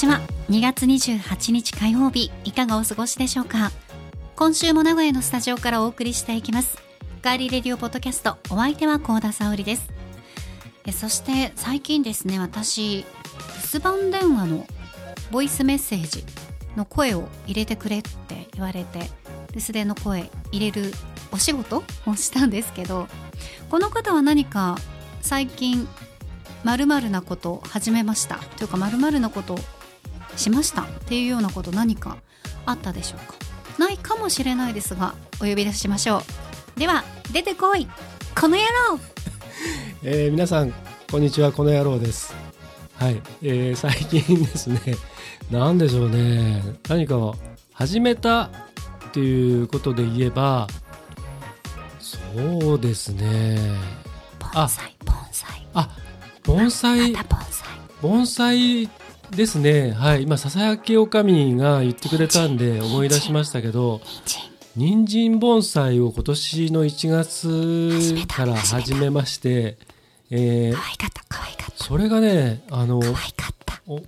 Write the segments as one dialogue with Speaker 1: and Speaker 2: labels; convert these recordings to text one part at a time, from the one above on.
Speaker 1: ちは。2月28日火曜日いかがお過ごしでしょうか？今週も名古屋のスタジオからお送りしていきます。ガーリーレディオポッドキャストお相手は高田沙織です。えそして最近ですね私留守番電話のボイスメッセージの声を入れてくれって言われて留守電の声入れるお仕事をしたんですけどこの方は何か最近まるなこと始めました。というかまるなことをしましたっていうようなこと何かあったでしょうか？ないかもしれないですがお呼び出しましょう。では出てこい。この野郎。
Speaker 2: えー、皆さんこんにちは。この野郎です。はい、えー、最近ですね。何でしょうね。何か始めたっていうことで言えばそうですね。
Speaker 1: 盆栽盆栽。
Speaker 2: あ盆栽。盆栽ですね。はい。今ささやきおかみが言ってくれたんで思い出しましたけど人参盆栽を今年の1月から始めまして
Speaker 1: えー、可愛かった可愛かった。
Speaker 2: それがねあの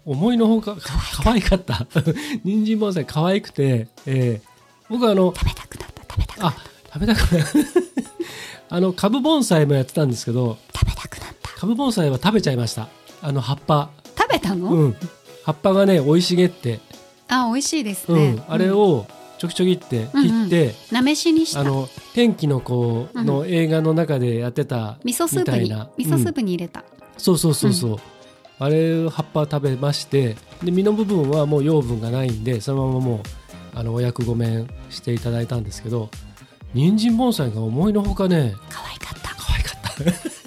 Speaker 2: 思いのほか可愛かった。人参盆栽可愛くて、えー、僕あの
Speaker 1: 食べたくなった食べたくなった。あ
Speaker 2: 食べたくなった。あの株盆栽もやってたんですけど
Speaker 1: 食べたくなった。
Speaker 2: 株盆栽は食べちゃいました。あの葉っぱ。
Speaker 1: 食べたの？
Speaker 2: うん。葉っぱがね生い茂って。
Speaker 1: あ美味しいですね、
Speaker 2: うん、あれを、うんちょきちょきって切って、
Speaker 1: なめしにした。
Speaker 2: あの天気の子の映画の中でやってたみ
Speaker 1: たいな、味噌スープに味噌スープに入れた、
Speaker 2: そうそうそうそう、あれ葉っぱ食べましてで実の部分はもう養分がないんでそのままもうあのお役御免していただいたんですけど人参盆栽が思いのほかね
Speaker 1: 可愛かった。
Speaker 2: 可愛かった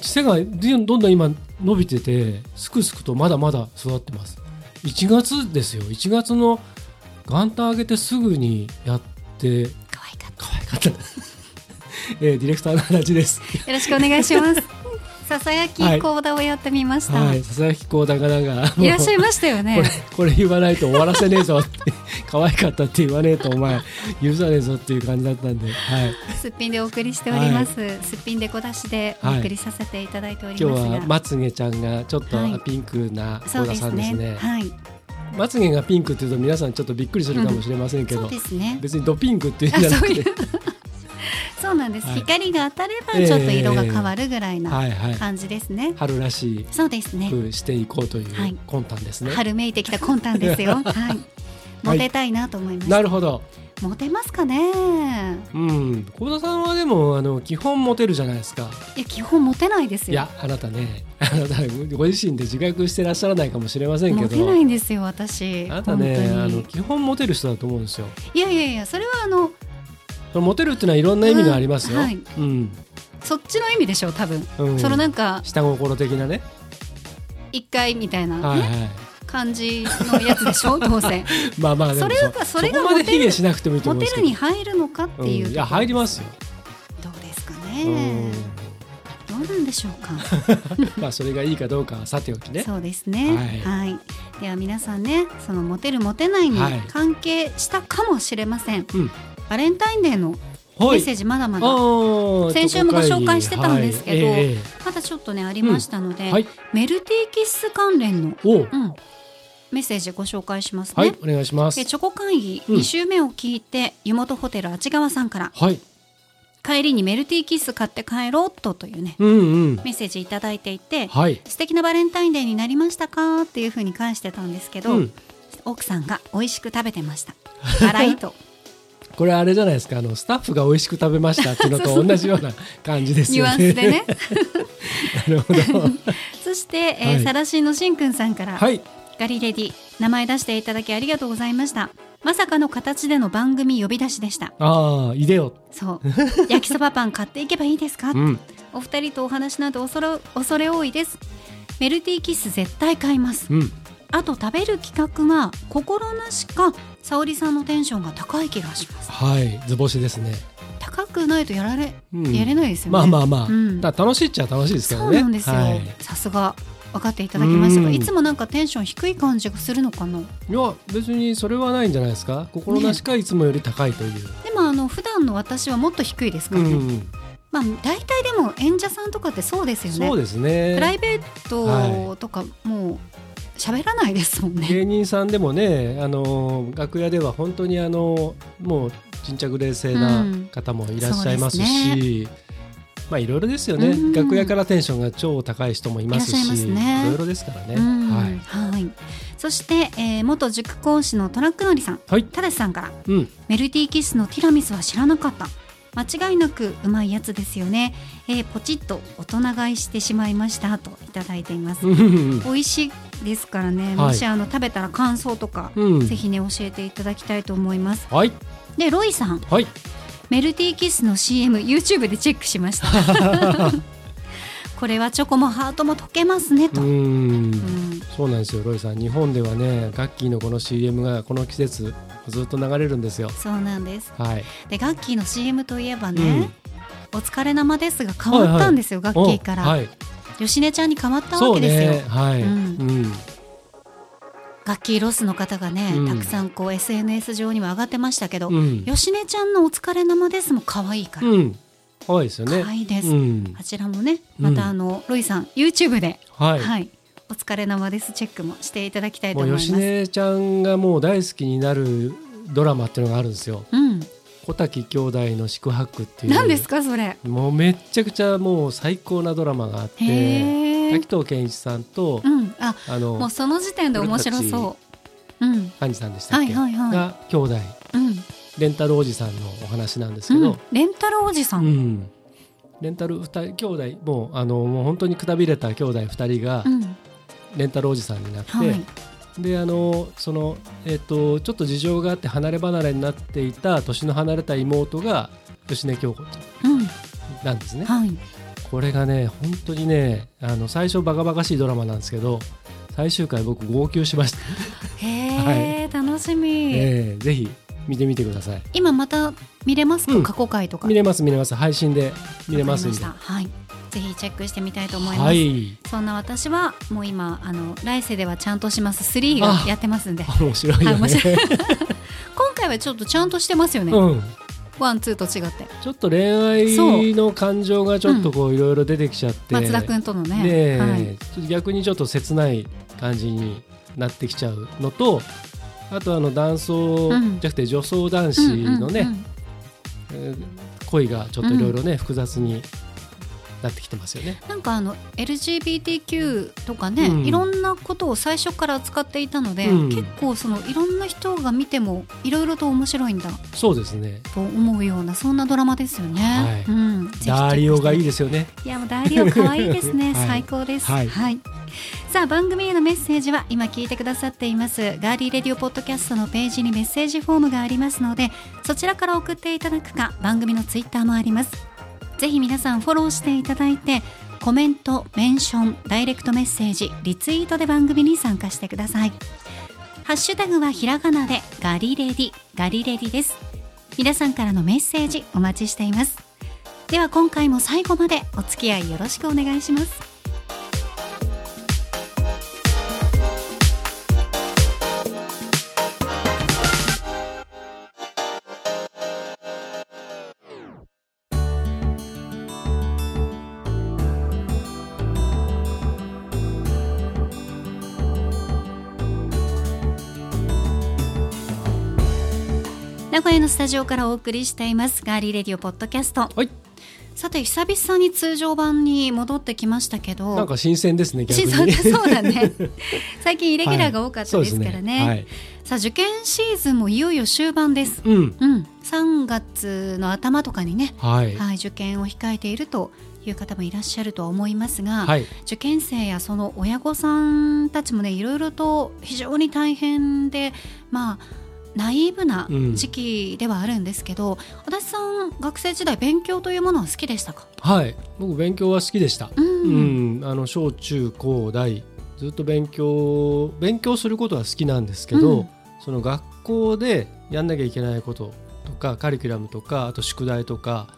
Speaker 2: 背がどんどん今伸びててすくすくとまだまだ育ってます。1月ですよ。1月の元旦上げてすぐにやって
Speaker 1: 可愛かった。
Speaker 2: 可愛かった。えー、ディレクターの話です。
Speaker 1: よろしくお願いしますささやき講談をやってみました。
Speaker 2: はい、ささやき講談がなん
Speaker 1: か。いらっしゃいましたよね。
Speaker 2: これ、これ言わないと終わらせねえぞって、可愛かったって言わねえと、お前。許さねえぞっていう感じだったんで。はい。
Speaker 1: すっぴんでお送りしております。はい、すっぴんで小出しでお送りさせていただいております、
Speaker 2: はい、今日はまつげちゃんがちょっとピンクな小田さんですね。
Speaker 1: はい。
Speaker 2: まつげがピンクっていうと皆さんちょっとびっくりするかもしれませんけど、
Speaker 1: うんね、
Speaker 2: 別にドピンクっていうんじゃなくて
Speaker 1: そうなんです、はい、光が当たればちょっと色が変わるぐらいな感じですね、えー。はいはい、
Speaker 2: 春らしい
Speaker 1: そうですね
Speaker 2: していこうという魂胆ですね、
Speaker 1: 春めいてきた魂胆ですよ。はい。モテたいなと思います、
Speaker 2: なるほど。
Speaker 1: モテますかね。
Speaker 2: うん。幸田さんはでもあの基本モテるじゃないですか。
Speaker 1: いや基本モテないですよ。
Speaker 2: いやあなたね。あなたご自身で自覚してらっしゃらないかもしれませんけど。モ
Speaker 1: テないんですよ私。
Speaker 2: あなたねあの基本モテる人だと思うんですよ。
Speaker 1: いやいやいやそれはあの
Speaker 2: モテるっていうのはいろんな意味がありますよ、うん、はい、うん、
Speaker 1: そっちの意味でしょう多分、うん、そのなんか
Speaker 2: 下心的なね。
Speaker 1: 一回みたいな、ね、はいはい感じのやつでしょ？どうせ。
Speaker 2: まあまあ
Speaker 1: それがそれがモテるモテるに入るのかっていう、
Speaker 2: うん、いや入りますよ。
Speaker 1: どうですかね。どうなんでしょうか。
Speaker 2: まあそれがいいかどうかはさておきね。
Speaker 1: そうですね。はい、はい、では皆さんねそのモテるモテないに関係したかもしれません、はいうん、バレンタインデーのメッセージまだまだ。先週もご紹介してたんですけど、はい。えー、まだちょっとねありましたので、うん。はい、メルティーキッス関連の、う。ん、メッセージご紹介しますね。
Speaker 2: はい、お願いします。
Speaker 1: チョコ会議2週目を聞いて、うん、湯本ホテルあちがわさんから、はい、帰りにメルティーキッス買って帰ろうとというね、うんうん、メッセージ頂いていて、はい、素敵なバレンタインデーになりましたかっていうふうに返してたんですけど、うん、奥さんが美味しく食べてました。辛いと。
Speaker 2: これあれじゃないですかあのスタッフが美味しく食べましたっていうのと同じような感じですよ
Speaker 1: ね。ニュアンスでね。
Speaker 2: なるほど。
Speaker 1: そして、えーはい、サラシンのしんくんさんから、はい、ガリレディ名前出していただきありがとうございました。まさかの形での番組呼び出しでした。
Speaker 2: ああいでよ。
Speaker 1: そう。焼きそばパン買っていけばいいですか、うん、お二人とお話なんて恐れ恐れ多いです。メルティーキッス絶対買います、うんあと食べる企画は心なしか沙織さんのテンションが高い気がします。
Speaker 2: はい図星ですね。
Speaker 1: 高くないとやられ、うん、やれないですよね。
Speaker 2: まあまあまあ、うん、だ楽しいっちゃ楽しいですけどね。
Speaker 1: そうなんですよ、はい、さすが分かっていただきましたが、いつもなんかテンション低い感じがするのかな？い
Speaker 2: や別にそれはないんじゃないですか。心なしかいつもより高いという、ね、
Speaker 1: でもあの普段の私はもっと低いですからね、まあ大体でも演者さんとかってそうですよね。
Speaker 2: そうですね。
Speaker 1: プライベートとかもう喋らないですもんね、
Speaker 2: 芸人さんでもねあの楽屋では本当にあのもう沈着冷静な方もいらっしゃいますし、うんまあいろいろですよね、うん、楽屋からテンションが超高い人もいますしい
Speaker 1: ね、
Speaker 2: いろいろですからね、
Speaker 1: はい、はい、そして、えー、元塾講師のトラックのりさん、はい、ただしさんから、うん、メルティーキッスのティラミスは知らなかった。間違いなくうまいやつですよね、えー、ポチッと大人買いしてしまいましたといただいています。美味しいですからね、もしあの食べたら感想とか、うん、ぜひね教えていただきたいと思います、
Speaker 2: はい、
Speaker 1: でロイさん、
Speaker 2: はい、
Speaker 1: メルティーキスの CM YouTube でチェックしました。これはチョコもハートも溶けますねと、うん、
Speaker 2: そうなんですよロイさん。日本ではねガッキーのこの CM がこの季節ずっと流れるんですよ。
Speaker 1: そうなんです、
Speaker 2: はい、
Speaker 1: でガッキーの CM といえばね、うん、お疲れ生ですが変わったんですよ、はいはい、ガッキーから、はい、吉根ちゃんに変わったわけですよ、ね、
Speaker 2: はい、うん、
Speaker 1: ガッキーロスの方がね、うん、たくさんこう SNS 上にも上がってましたけど、うん、吉根ちゃんのお疲れ生ですも可愛いから、うん、
Speaker 2: 可愛いですよね。
Speaker 1: 可愛いです、あちらもねまたあの、ロイさん YouTube ではい、はい。お疲れ生です。チェックもしていただきたいと思います。
Speaker 2: 吉根ちゃんがもう大好きになるドラマっていうのがあるんですよ、うん、小滝兄弟の宿泊っていう。
Speaker 1: 何ですかそれ。
Speaker 2: もうめっちゃくちゃもう最高なドラマがあって滝藤健一さんと、
Speaker 1: うん、ああのもうその時点で面白そう。
Speaker 2: うん、幹事さんでしたっけ、はいはいはい、が兄弟、うん、レンタルおじさんのお話なんですけど、うん、
Speaker 1: レンタルおじさん、う
Speaker 2: ん、レンタル二人兄弟もうあのもう本当にくたびれた兄弟二人が、レンタルおじさんになって、はい、であのその、えーと、ちょっと事情があって離れ離れになっていた年の離れた妹が吉根京子ちゃんなんですね。はい、これがね本当にねあの最初バカバカしいドラマなんですけど最終回僕号泣しました。
Speaker 1: へえ、はい、楽しみ、
Speaker 2: えー、ぜひ見てみてください。
Speaker 1: 今また見れますか、うん、過去回とか。
Speaker 2: 見れます見れます。配信で見れます
Speaker 1: はい。ぜひチェックしてみたいと思います、はい、そんな私はもう今あの来世ではちゃんとします3がやってますんで。
Speaker 2: 面白い、ね、今
Speaker 1: 回はちょっとちゃんとしてますよね、うん。ワンツーと違って。
Speaker 2: ちょっと恋愛の感情がちょっとこういろいろ出てきちゃって、
Speaker 1: うん、松田君とのね。
Speaker 2: ね、はい、逆にちょっと切ない感じになってきちゃうのとあとあの男装じゃなくて女装男子のね、恋がちょっといろいろね、複雑になってきてますよね。
Speaker 1: なんかあの LGBTQ とかね、うん、いろんなことを最初から扱っていたので、うん、結構そのいろんな人が見てもいろいろと面白いんだ
Speaker 2: そうですね。
Speaker 1: と思うようなそんなドラマですよね、はい。
Speaker 2: うん、ダーリオがいいですよね。
Speaker 1: いやもうダーリオ可愛いですね、はい、最高です、はい、はい、さあ番組へのメッセージは今聞いてくださっています。ガーリーレディオポッドキャストのページにメッセージフォームがありますのでそちらから送っていただくか番組のツイッターもありますぜひ皆さんフォローしていただいてコメント、メンション、ダイレクトメッセージ、リツイートで番組に参加してください。ハッシュタグはひらがなでガリレディ、ガリレディです。皆さんからのメッセージお待ちしています。では今回も最後までお付き合いよろしくお願いします。タジオからお送りしていますガーリーレディオポッドキャスト、
Speaker 2: はい、
Speaker 1: さて久々に通常版に戻ってきましたけど。
Speaker 2: なんか新鮮ですね逆
Speaker 1: に。そうだね。最近イレギュラーが多かったですからね。はい。ね。はい、さあ受験シーズンもいよいよ終盤です、うん、うん、3月の頭とかにね、はい、はい、受験を控えているという方もいらっしゃるとは思いますが、はい、受験生やその親御さんたちもねいろいろと非常に大変でまあナイーブな時期ではあるんですけど、うん、足立さん学生時代勉強というものは好きでしたか？
Speaker 2: はい。僕勉強は好きでした、うん、うん、あの小中高大ずっと勉強勉強することは好きなんですけど、うん、その学校でやんなきゃいけないこととかカリキュラムとかあと宿題とか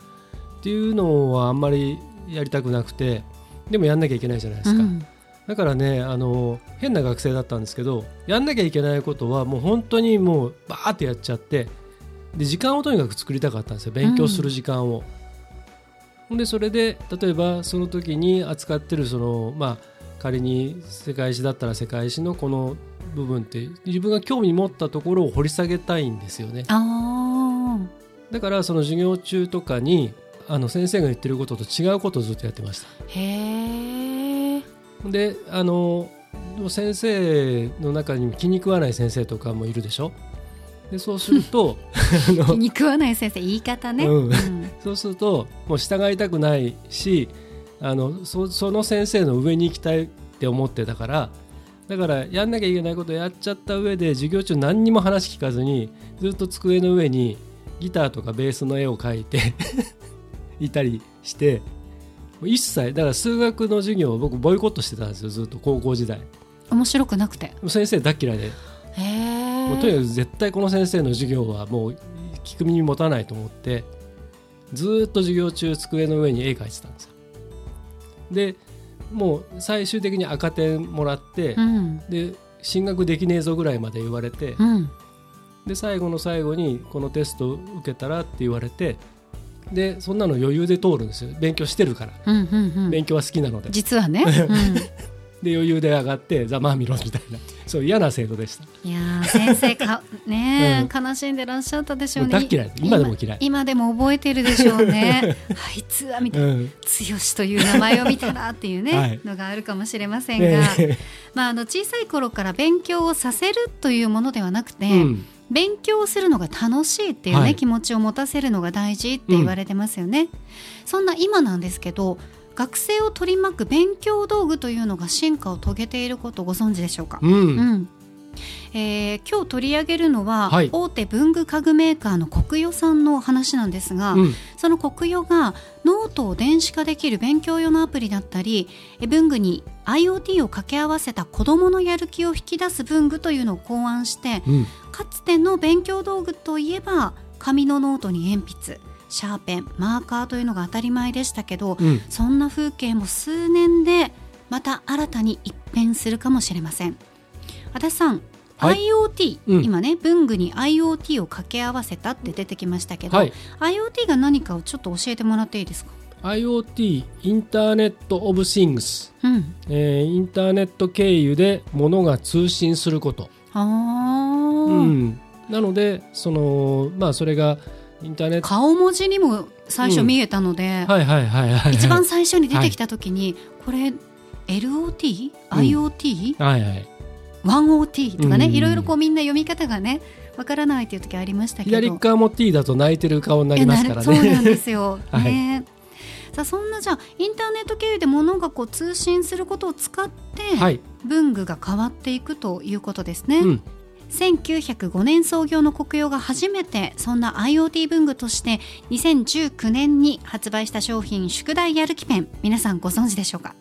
Speaker 2: っていうのはあんまりやりたくなくてでもやんなきゃいけないじゃないですか。うんだからねあの変な学生だったんですけどやんなきゃいけないことはもう本当にもうバーってやっちゃってで時間をとにかく作りたかったんですよ勉強する時間を。ほんでそれで例えばその時に扱ってるそのまあ仮に世界史だったら世界史のこの部分って自分が興味持ったところを掘り下げたいんですよね。だからその授業中とかにあの先生が言ってることと違うことをずっとやってました。
Speaker 1: へえ。
Speaker 2: であの先生の中にも気に食わない先生とかもいるでしょ？でそうすると
Speaker 1: 気に食わない先生言い方ね、うん、
Speaker 2: そうするともう従いたくないしあのそその先生の上に行きたいって思ってたからだからやんなきゃいけないことやっちゃった上で授業中何にも話聞かずにずっと机の上にギターとかベースの絵を描いて いたりして一切だから数学の授業を僕ボイコットしてたんですよずっと高校時代。
Speaker 1: 面白くなくて。
Speaker 2: 先生大嫌いで。もうとにかく絶対この先生の授業はもう聞く耳持たないと思ってずっと授業中机の上に絵描いてたんですよ。でもう最終的に赤点もらって、うん、で進学できねえぞぐらいまで言われて、うん、で最後の最後にこのテスト受けたらって言われてでそんなの余裕で通るんですよ。勉強してるから、うんうんうん、勉強は好きなので。
Speaker 1: 実はね、
Speaker 2: で余裕で上がってざまあみろみたいな。そう嫌な制度でした。
Speaker 1: いや先生かね、うん、悲しんでらっしゃったでしょうね。
Speaker 2: 嫌い今でも嫌い。
Speaker 1: 今でも覚えてるでしょうね。あいつはみたいな、うん、剛という名前を見たらっていうね、はい、のがあるかもしれませんが、まああの小さい頃から勉強をさせるというものではなくて、うん勉強するのが楽しいっていうね、はい、気持ちを持たせるのが大事って言われてますよね、うん、そんな今なんですけど学生を取り巻く勉強道具というのが進化を遂げていることをご存知でしょうか、うん、うんえー、今日取り上げるのは、はい、大手文具家具メーカーのコクヨさんの話なんですが、うん、そのコクヨがノートを電子化できる勉強用のアプリだったり文具に IoT を掛け合わせた子どものやる気を引き出す文具というのを考案して、うん、かつての勉強道具といえば紙のノートに鉛筆シャーペンマーカーというのが当たり前でしたけど、うん、そんな風景も数年でまた新たに一変するかもしれません足立さん、はい、IoT、うん、今ね文具に IoT を掛け合わせたって出てきましたけど、はい、IoT が何かをちょっと教えてもらっていいですか
Speaker 2: ？IoT インターネット・オブ・シングス、うん。えー、インターネット経由で物が通信すること。あ、うん、なのでそのまあそれがインターネット
Speaker 1: 顔文字にも最初見えたので、はいはいはいはい、一番最初に出てきた時に、これ LOT、IoT、はいはい、1OT とかね、いろいろこうみんな読み方がねわからないっていう時ありましたけど。
Speaker 2: 左側も T だと泣いてる顔になりますからね。
Speaker 1: そうなんですよ、ね。さあそんなじゃあインターネット経由で物がこう通信することを使って、はい、文具が変わっていくということですね、うん、1905年創業の国用が初めてそんな IoT 文具として2019年に発売した商品宿題やる気ペン。皆さんご存知でしょうか？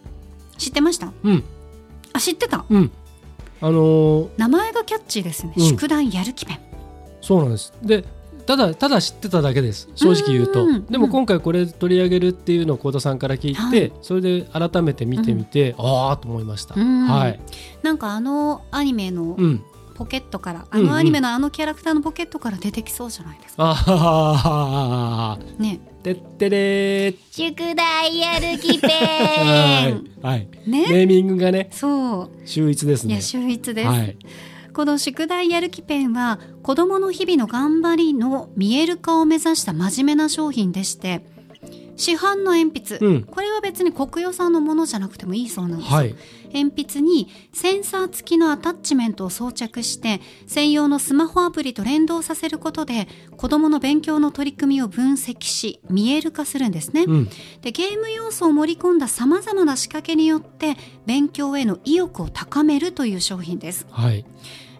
Speaker 1: 知ってました？うん。あ知ってた？うんあのー、名前がキャッチーですね、うん、宿題やる気ペン
Speaker 2: そうなんです。でただただ知ってただけです。正直言うと。でも今回これ取り上げるっていうのを幸田さんから聞いて、はい、それで改めて見てみて、うん、ああと思いました、はい。
Speaker 1: なんかあのアニメのポケットから、あのアニメのあのキャラクターのポケットから出てきそうじゃないですか。あ
Speaker 2: あね。てってれ
Speaker 1: 宿題やる気ペン
Speaker 2: はい。ね。ネーミングがね。
Speaker 1: そう。
Speaker 2: 秀逸ですね。
Speaker 1: いや秀逸です。はい。この宿題やる気ペンは子どもの日々の頑張りの見える化を目指した真面目な商品でして市販の鉛筆、うん、これは別に国与産のものじゃなくてもいいそうなんです、はい、鉛筆にセンサー付きのアタッチメントを装着して専用のスマホアプリと連動させることで子どもの勉強の取り組みを分析し見える化するんですね、うん、でゲーム要素を盛り込んださまざまな仕掛けによって勉強への意欲を高めるという商品です、はい。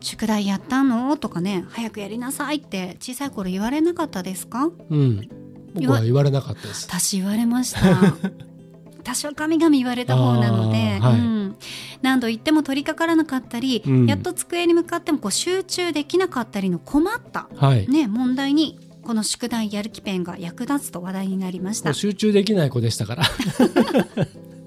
Speaker 1: 宿題やったの？とかね早くやりなさいって小さい頃言われなかったですか？
Speaker 2: うん。僕は言われなかったです。
Speaker 1: 私言われました。私は神々言われた方なので、はい、うん、何度言っても取り掛からなかったり、うん、やっと机に向かってもこう集中できなかったりの困った、はい、ね、問題にこの宿題やる気ペンが役立つと話題になりました。
Speaker 2: 集中できない子でしたから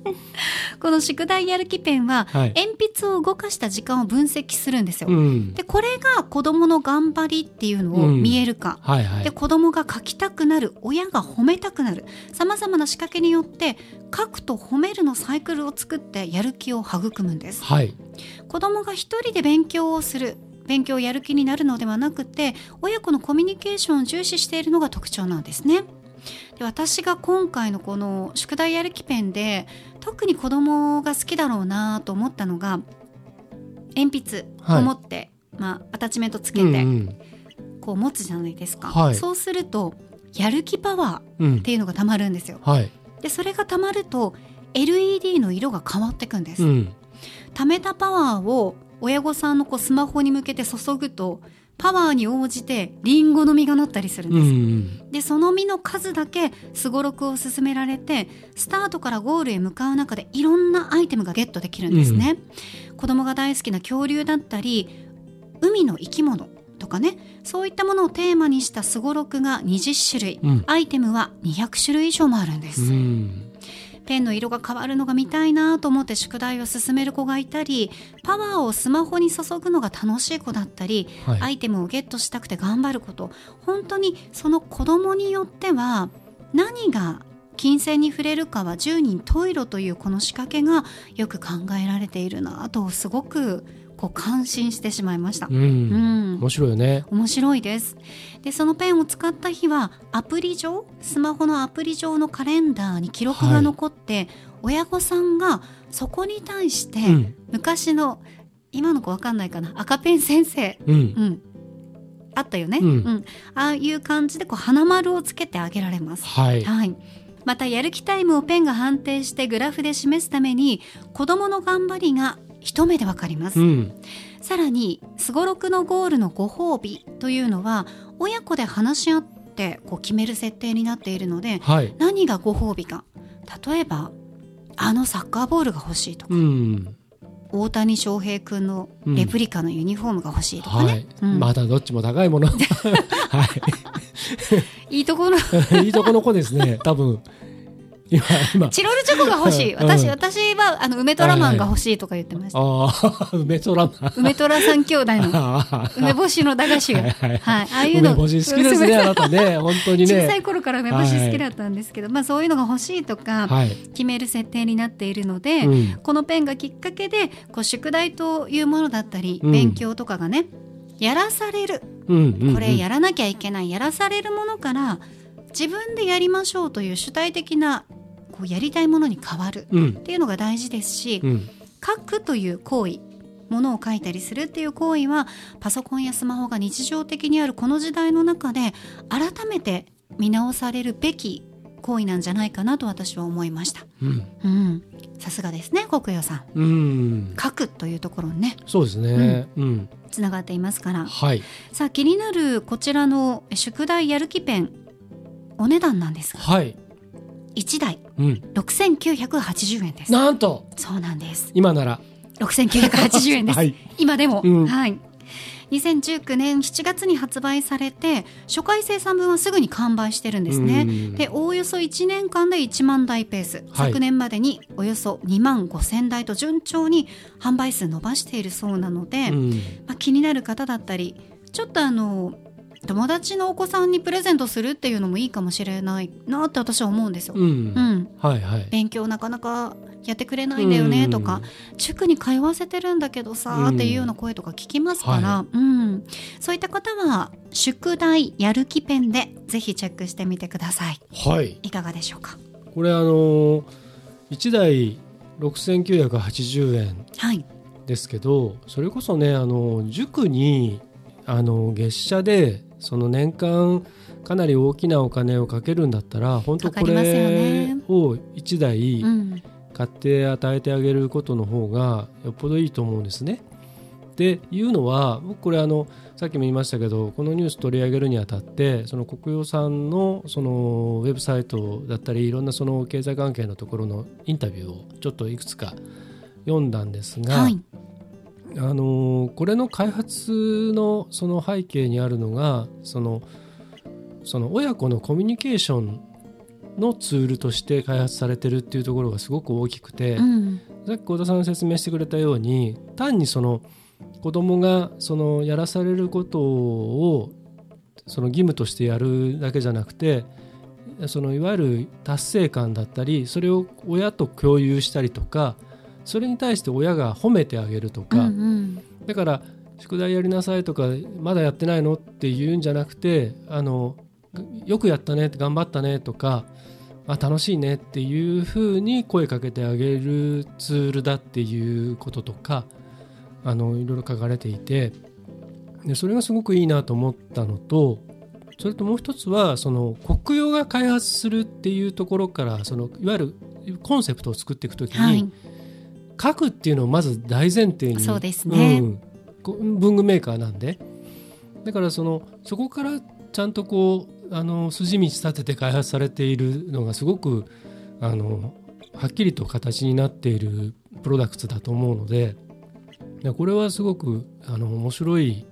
Speaker 1: この宿題やる気ペンは、
Speaker 2: はい
Speaker 1: 鉛筆を動かした時間を分析するんですよ。
Speaker 2: うん。
Speaker 1: でこれが子供の頑張りっていうのを見えるか、
Speaker 2: はいはい
Speaker 1: で。子供が書きたくなる親が褒めたくなるさまざまな仕掛けによって書くと褒めるのサイクルを作ってやる気を育むんです
Speaker 2: はい。
Speaker 1: 子供が一人で勉強をする勉強をやる気になるのではなくて親子のコミュニケーションを重視しているのが特徴なんですねで私が今回のこの宿題やる気ペンで特に子供が好きだろうなと思ったのが鉛筆を持って、まあ、アタッチメントつけて、
Speaker 2: うんうん
Speaker 1: こう持つじゃないですか、
Speaker 2: はい。
Speaker 1: そうするとやる気パワ
Speaker 2: うん。
Speaker 1: ーっていうのがたまるんですよ。
Speaker 2: はい。
Speaker 1: でそれがたまると LED の色が変わっていくんです、
Speaker 2: うん。
Speaker 1: 貯めたパワーを親御さんのこうスマホに向けて注ぐとパワーに応じてリンゴの実がなったりするん
Speaker 2: う
Speaker 1: です、
Speaker 2: ん。
Speaker 1: でその実の数だけすごろくを進められてスタートからゴールへ向かう中でいろんなアイテムがゲットできるんですね、子供が大好きな恐竜だったり海の生き物とかね。そういったものをテーマにしたすごろくが20種類、
Speaker 2: うん。
Speaker 1: アイテムは200種類以上もあるんです、
Speaker 2: うん。
Speaker 1: ペンの色が変わるのが見たいなと思って宿題を進める子がいたりパワーをスマホに注ぐのが楽しい子だったり、
Speaker 2: はい。
Speaker 1: アイテムをゲットしたくて頑張ること。本当にその子供によっては何が金銭に触れるかは十人十色というこの仕掛けがよく考えられているなとすごくこう感心してしまいました。
Speaker 2: う。
Speaker 1: うんん
Speaker 2: 面白いよね。
Speaker 1: 面白いですでそのペンを使った日はアプリ上スマホのアプリ上のカレンダーに記録が残って、親御さんがそこに対して、
Speaker 2: うん。
Speaker 1: 昔の今の子わかんないかな赤ペン先生
Speaker 2: うん。
Speaker 1: うんあったよね、
Speaker 2: うん
Speaker 1: ああいう感じでこう花丸をつけてあげられます
Speaker 2: はい。
Speaker 1: はい。またやる気タイムをペンが判定してグラフで示すために子どもの頑張りが一目でわかります、
Speaker 2: うん。
Speaker 1: さらにすごろくのゴールのご褒美というのは親子で話し合ってこう決める設定になっているので
Speaker 2: はい。
Speaker 1: 何がご褒美か例えばあのサッカーボールが欲しいとか、
Speaker 2: うん。
Speaker 1: 大谷翔平君のレプリカのユニフォームが欲しいとかね
Speaker 2: まだどっちも高いもの。はい
Speaker 1: いところ
Speaker 2: い。いいとこの子ですね。多分。今、今。
Speaker 1: チロルチョコが欲しい。
Speaker 2: うん
Speaker 1: 私私はあの梅トラマンが欲しいとか言ってました、
Speaker 2: ああ、梅トラマン。
Speaker 1: 梅トラ三兄弟の。
Speaker 2: あ
Speaker 1: 梅干しの駄菓子が、
Speaker 2: はいはい。
Speaker 1: はい、ああいうの。
Speaker 2: 梅干し好きですね、あなたね。本当にね。
Speaker 1: 小さい頃から梅干し好きだったんですけど、まあそういうのが欲しいとか
Speaker 2: はい。
Speaker 1: 決める設定になっているので、
Speaker 2: うん。
Speaker 1: このペンがきっかけでこう宿題というものだったり、
Speaker 2: うん。
Speaker 1: 勉強とかがねやらされる。
Speaker 2: うんうんうん。
Speaker 1: これやらなきゃいけない。やらされるものから自分でやりましょうという主体的なこうやりたいものに変わる
Speaker 2: うん
Speaker 1: っていうのが大事ですし、
Speaker 2: うん
Speaker 1: 書くという行為ものを書いたりするっていう行為はパソコンやスマホが日常的にあるこの時代の中で改めて見直されるべき行為なんじゃないかなと私は思いました。
Speaker 2: うん
Speaker 1: うん、さすがですね国与さん
Speaker 2: うん
Speaker 1: 書くというところにね
Speaker 2: そうですね。うん。
Speaker 1: つながっていますから
Speaker 2: はい。
Speaker 1: さあ気になるこちらの宿題やる気ペンお値段なんですが
Speaker 2: はい。
Speaker 1: 1台
Speaker 2: うん。
Speaker 1: 6980円です。
Speaker 2: なんと、
Speaker 1: そうなんです。
Speaker 2: 今なら。
Speaker 1: 6980円です、
Speaker 2: はい。
Speaker 1: 今でも、
Speaker 2: うん。
Speaker 1: はい。2019年7月に発売されて初回生産分はすぐに完売してるんですね。
Speaker 2: うん。
Speaker 1: でおおよそ1年間で1万台ペース、
Speaker 2: はい。
Speaker 1: 昨年までにおよそ2万5千台と順調に販売数伸ばしているそうなので、
Speaker 2: うん。
Speaker 1: まあ、気になる方だったりちょっとあの友達のお子さんにプレゼントするっていうのもいいかもしれないなって私は思うんですよ。
Speaker 2: う。
Speaker 1: うんん、
Speaker 2: はいはい。
Speaker 1: 勉強なかなかやってくれないんだよねとか、塾に通わせてるんだけどさ、
Speaker 2: うん
Speaker 1: っていうような声とか聞きますから、
Speaker 2: は
Speaker 1: うん、そういった方は宿題やる気ペンでぜひチェックしてみてください
Speaker 2: はい。
Speaker 1: いかがでしょうか？
Speaker 2: これあの1台6980円
Speaker 1: はい
Speaker 2: ですけどそれこそねあの塾にあの月謝でその年間かなり大きなお金をかけるんだったら本当これ
Speaker 1: ね。
Speaker 2: を1台
Speaker 1: うん。
Speaker 2: 買って与えてあげることの方がよっぽどいいと思うんですね。でいうのは僕これあのさっきも言いましたけどこのニュース取り上げるにあたってその国用さんのそのウェブサイトだったりいろんなその経済関係のところのインタビューをちょっといくつか読んだんですが、
Speaker 1: はい
Speaker 2: あのこれの開発のその背景にあるのがそのその親子のコミュニケーションのツールとして開発されてるっていうところがすごく大きくて、
Speaker 1: うん。
Speaker 2: さっき幸田さんが説明してくれたように単にその子供がそのやらされることをその義務としてやるだけじゃなくてそのいわゆる達成感だったりそれを親と共有したりとかそれに対して親が褒めてあげると
Speaker 1: うんう
Speaker 2: か、
Speaker 1: ん。
Speaker 2: だから宿題やりなさいとかまだやってないのって言うんじゃなくてあのよくやったね頑張ったねとかあ楽しいねっていうふうに声かけてあげるツールだっていうこととかあのいろいろ書かれていてでそれがすごくいいなと思ったのとそれともう一つはその国用が開発するっていうところからそのいわゆるコンセプトを作っていくときに、
Speaker 1: はい
Speaker 2: 書くっていうのをまず大前提に
Speaker 1: そうですね。
Speaker 2: んこ文具メーカーなんで。だからそのそこからちゃんとこうあの筋道立てて開発されているのがすごくあのはっきりと形になっているプロダクツだと思うのでこれはすごくあの面白い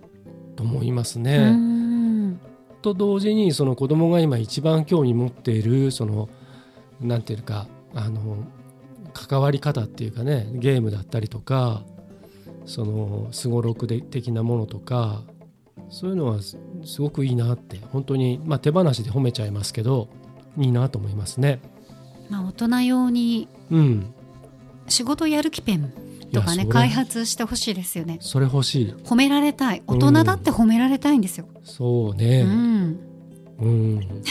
Speaker 2: と思います
Speaker 1: う
Speaker 2: ね。
Speaker 1: ん。
Speaker 2: と同時にその子供が今一番興味持っているそのなんていうかあの関わり方っていうかねゲームだったりとかそのすごろくで的なものとかそういうのはすすごくいいなって本当に、まあ、手放しで褒めちゃいますけどいいなと思いますね。
Speaker 1: まあ、大人用に
Speaker 2: うん、
Speaker 1: 仕事やる気ペンとかね開発してほしいですよね。
Speaker 2: それ欲しい。
Speaker 1: 褒められたい。大人だって褒められたいんですよ、
Speaker 2: そうね。
Speaker 1: うん、
Speaker 2: うん。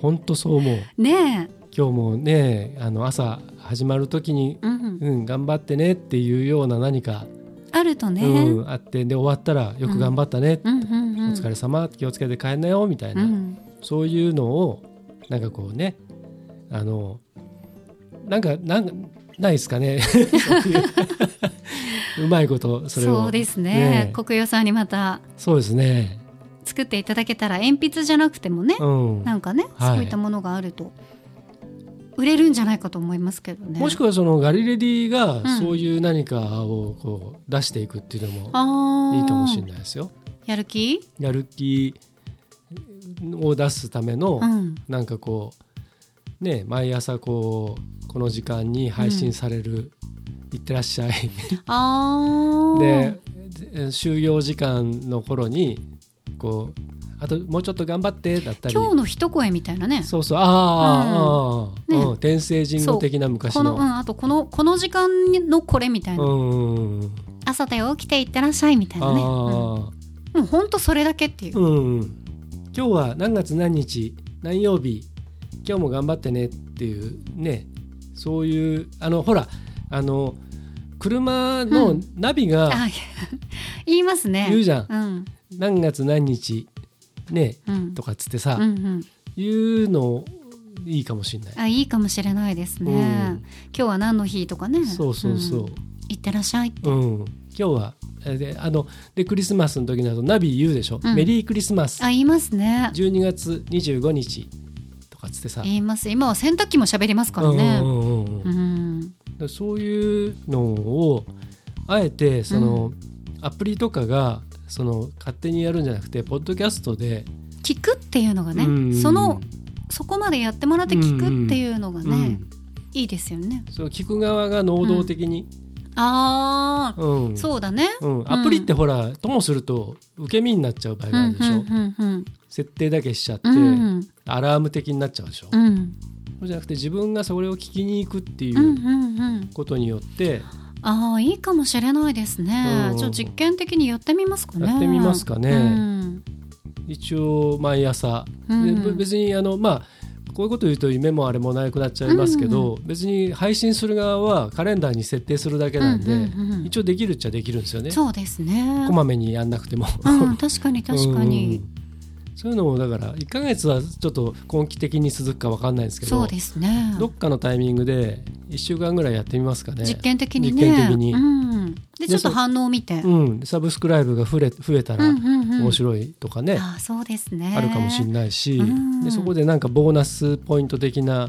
Speaker 2: 本当そう思う。
Speaker 1: ね
Speaker 2: 今日もねあの朝始まる時に
Speaker 1: え、うん、
Speaker 2: うん、頑張ってねっていうような何か、
Speaker 1: あるとね、
Speaker 2: うん、あってで終わったらよく頑張ったね、
Speaker 1: うん。うんうん、
Speaker 2: お疲れ様気をつけて帰んなよみたいな、
Speaker 1: うん、
Speaker 2: そういうのをなんかこうねあのなんかなんかないですかね。そ うまいことそれを。
Speaker 1: そうですね。
Speaker 2: ね。
Speaker 1: 国用さんにまた
Speaker 2: そうですね、
Speaker 1: 作っていただけたら鉛筆じゃなくてもね、
Speaker 2: うん、
Speaker 1: なんかね、
Speaker 2: はい。
Speaker 1: そういったものがあると売れるんじゃないかと思いますけどね。
Speaker 2: もしくはそのガリレディが
Speaker 1: うん。
Speaker 2: そういう何かをこう出していくっていうのもいいかもしれないですよ。
Speaker 1: やる気？
Speaker 2: やる気を出すための、
Speaker 1: うん。
Speaker 2: なんかこうね毎朝こうこの時間に配信される「いってらっしゃい」で終業時間の頃にこうあともうちょっと頑張ってだったり。
Speaker 1: 今日の一声みたいなね。
Speaker 2: そうそう。ああ、
Speaker 1: うん。ね。
Speaker 2: 天聖人語的な昔
Speaker 1: この、う
Speaker 2: の
Speaker 1: ん、あとこのこの時間のこれみたいな、
Speaker 2: うん。うん
Speaker 1: 朝だよ起きていってらっしゃいみたいなね、うん。
Speaker 2: ああ
Speaker 1: もうほんとそれだけっていう、
Speaker 2: うん。今日は何月何日？何曜日？今日も頑張ってねっていうね。そういうあのほらあの車のナビが
Speaker 1: あ言いますね。
Speaker 2: 言うじゃん、
Speaker 1: うん。
Speaker 2: 何月何日？ね
Speaker 1: うん。
Speaker 2: とかっつってさ、
Speaker 1: うんうん。
Speaker 2: いうのいいかもしれない、
Speaker 1: あいいかもしれないですね、
Speaker 2: うん。
Speaker 1: 今日は何の日とかね。
Speaker 2: そうそうそう、
Speaker 1: ん。いってらっしゃい
Speaker 2: うん。今日はえであのでクリスマスの時などナビ言うでしょ、
Speaker 1: うん。
Speaker 2: メリークリスマス。
Speaker 1: あ言いますね。
Speaker 2: 12月25日とかっつってさ、
Speaker 1: 言います。今は洗濯機も喋りますからね。
Speaker 2: そういうのをあえてその、アプリとかがその勝手にやるんじゃなくてポッドキャストで、
Speaker 1: 聞くっていうのがね、
Speaker 2: うん。
Speaker 1: そのそこまでやってもらって聞くっていうのがね、
Speaker 2: うん。
Speaker 1: いいですよね。
Speaker 2: その聞く側が能動的に、
Speaker 1: ああ、
Speaker 2: うん。
Speaker 1: そうだね。
Speaker 2: うん。アプリってほらともすると受け身になっちゃう場合があるでしょ、
Speaker 1: うんうんうん
Speaker 2: 設定だけしちゃって、
Speaker 1: うん。うん
Speaker 2: アラーム的になっちゃうでしょ、
Speaker 1: うん。
Speaker 2: そうじゃなくて自分がそれを聞きに行くってい
Speaker 1: うんうん
Speaker 2: う
Speaker 1: うん。
Speaker 2: ことによって
Speaker 1: ああいいかもしれないですね、
Speaker 2: うん。
Speaker 1: ちょっと実験的にやってみますかね。
Speaker 2: やってみますかね。
Speaker 1: うん。
Speaker 2: 一応毎朝、
Speaker 1: うん。
Speaker 2: で別にあのまあこういうこと言うと夢もあれもなくなっちゃいますけど、別に配信する側はカレンダーに設定するだけなんで、
Speaker 1: うんうんうん。
Speaker 2: 一応できるっちゃできるんですよね。
Speaker 1: そうですね。
Speaker 2: こまめにやんなくても、
Speaker 1: うん、確かに確かに、
Speaker 2: うんそういうのもだから1ヶ月はちょっと根気的に続くか分かんないんですけど
Speaker 1: そうですね。
Speaker 2: どっかのタイミングで1週間ぐらいやってみますかね。
Speaker 1: 実験的にね。
Speaker 2: 実験的に。
Speaker 1: うん、でちょっと反応を見て、
Speaker 2: うん、サブスクライブが増え増えたら
Speaker 1: うんうんうん。
Speaker 2: 面白いとかね、
Speaker 1: ああそうですね。
Speaker 2: あるかもしれないし、
Speaker 1: うん。
Speaker 2: でそこでなんかボーナスポイント的な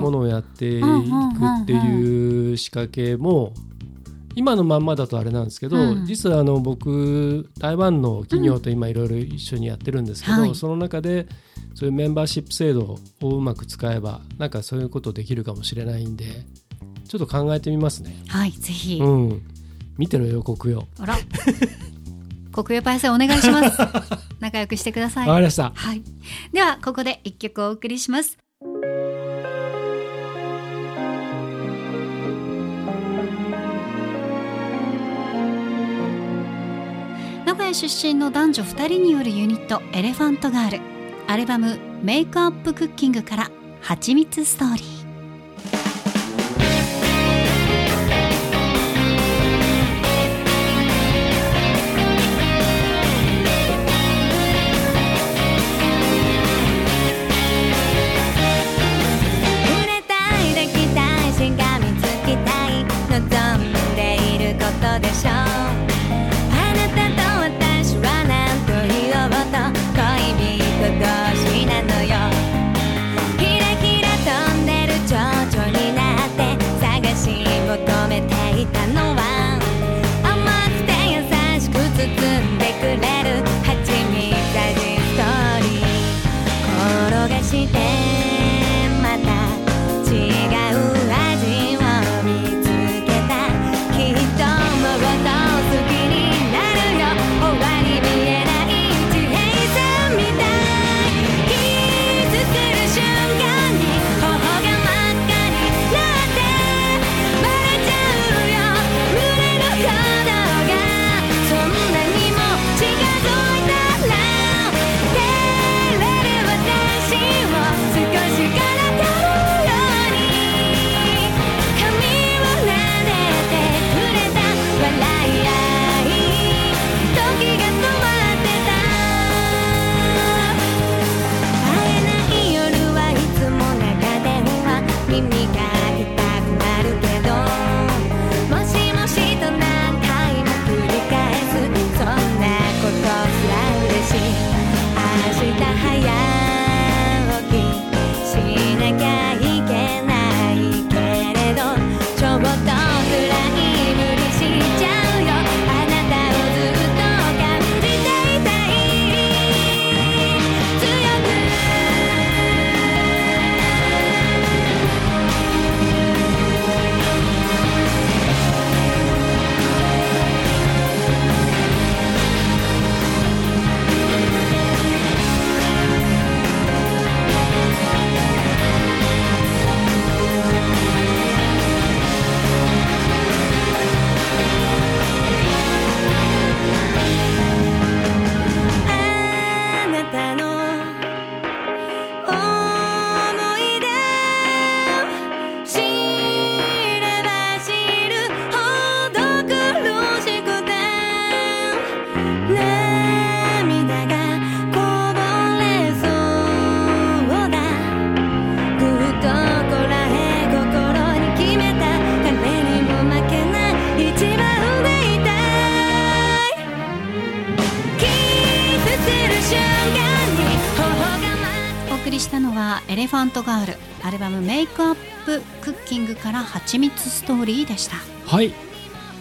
Speaker 2: ものをやっていくっていう仕掛けも今のまんまだとあれなんですけど、うん、実はあの僕台湾の企業と今いろいろ一緒にやってるんですけど、うんはい、その中でそういうメンバーシップ制度をうまく使えばなんかそういうことできるかもしれないんでちょっと考えてみますね。
Speaker 3: はいぜひ、
Speaker 2: うん、見てろよ国用。
Speaker 3: あら。国用パイセンお願いします。仲良くしてください。
Speaker 2: わかりました。
Speaker 3: はい。ではここで一曲お送りします名古屋出身の男女2人によるユニットエレファントガール。アルバム「メイクアップクッキング」から「はちみつストーリー」蜂蜜ストーリーでした。
Speaker 2: はい。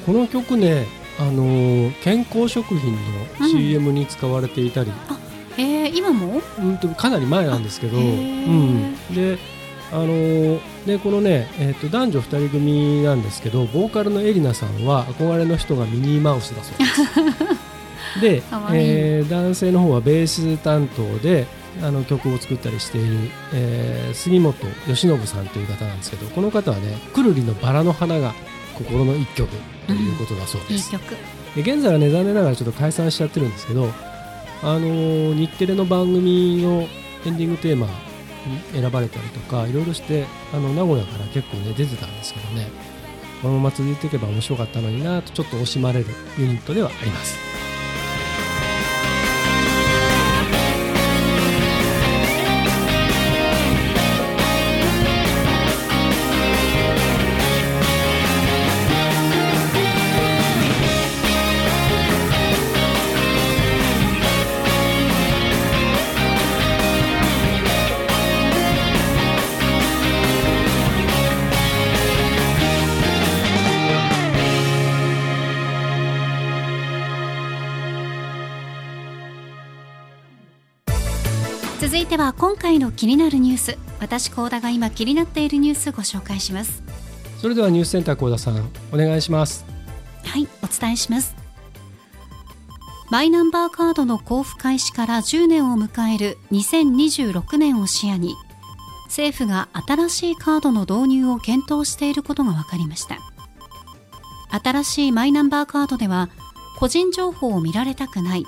Speaker 2: この曲ねあのー、健康食品の CM に使われていたり、
Speaker 3: うん、えー、今も、
Speaker 2: うんと、かなり前なんですけど、うん、であのー、でこのね、えーと、男女2人組なんですけどボーカルのエリナさんは憧れの人がミニーマウスだそうです。で、えー、男性の方はベース担当であの曲を作ったりしている、えー、杉本義信さんという方なんですけどこの方はねくるりのバラの花が心の一曲ということだそうです、
Speaker 3: うん、いい
Speaker 2: で現在はね残念ながらちょっと解散しちゃってるんですけどあのー、日テレの番組のエンディングテーマに選ばれたりとかいろいろしてあの名古屋から結構ね出てたんですけどねこのまま続いていけば面白かったのになとちょっと惜しまれるユニットではあります
Speaker 1: は今回の気になるニュース私高田が今気になっているニュースご紹介します。
Speaker 2: それではニュースセンター高田さんお願いします。
Speaker 1: はいお伝えします。マイナンバーカードの交付開始から10年を迎える2026年を視野に政府が新しいカードの導入を検討していることが分かりました。新しいマイナンバーカードでは個人情報を見られたくない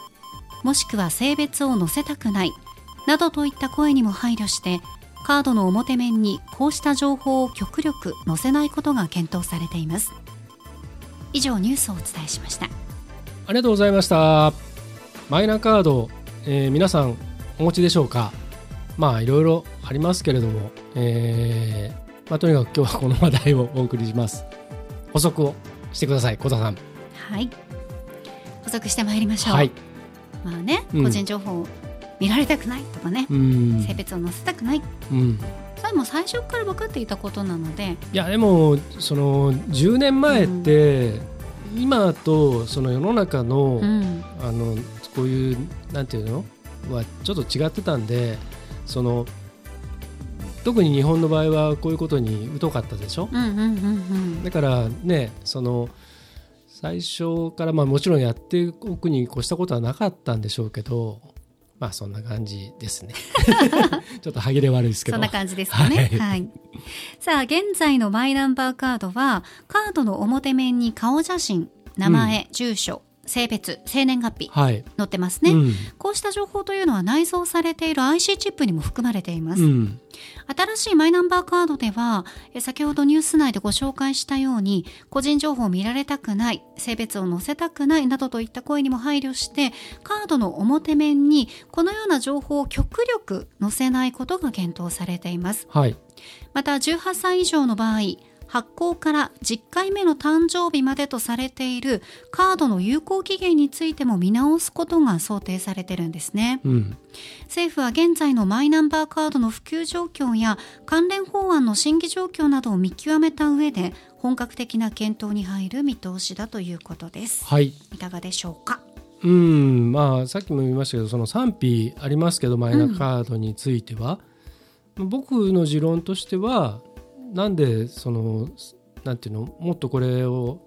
Speaker 1: もしくは性別を載せたくないなどといった声にも配慮してカードの表面にこうした情報を極力載せないことが検討されています。以上ニュースをお伝えしました。
Speaker 2: ありがとうございました。マイナカード、えー、皆さんお持ちでしょうか？まあいろいろありますけれども、えーまあ、とにかく今日はこの話題をお送りします。補足をしてください小田さん。
Speaker 1: はい。補足してまいりましょう、
Speaker 2: はい、
Speaker 1: まあね、個人情報見られたくないとかね、うん、性別を載せたくない、うん、それも最初から分かっていたことなので。
Speaker 2: いやでもその10年前って、うん、今とその世の中の,、あのこういうなんていうの？はちょっと違ってたんでその特に日本の場合はこういうことに疎かったでしょ、だからねその最初からまあもちろんやっておくに越したことはなかったんでしょうけどまあそんな感じですね。ちょっと歯切れ悪いですけど。
Speaker 1: そんな感じですかね、はい、はい、さあ現在のマイナンバーカードはカードの表面に顔写真名前、うん、住所性別、生年月日、はい、載ってますね、うん、こうした情報というのは内蔵されている IC チップにも含まれています、うん、新しいマイナンバーカードでは先ほどニュース内でご紹介したように個人情報を見られたくない性別を載せたくないなどといった声にも配慮してカードの表面にこのような情報を極力載せないことが検討されています、はい、また18歳以上の場合発行から10回目の誕生日までとされているカードの有効期限についても見直すことが想定されてるんですね、うん、政府は現在のマイナンバーカードの普及状況や関連法案の審議状況などを見極めた上で本格的な検討に入る見通しだということです、はい、いかがでしょうか？
Speaker 2: うん。まあさっきも言いましたけどその賛否ありますけどマイナカードについては、うん、僕の持論としてはなんでそのなんていうのもっとこれを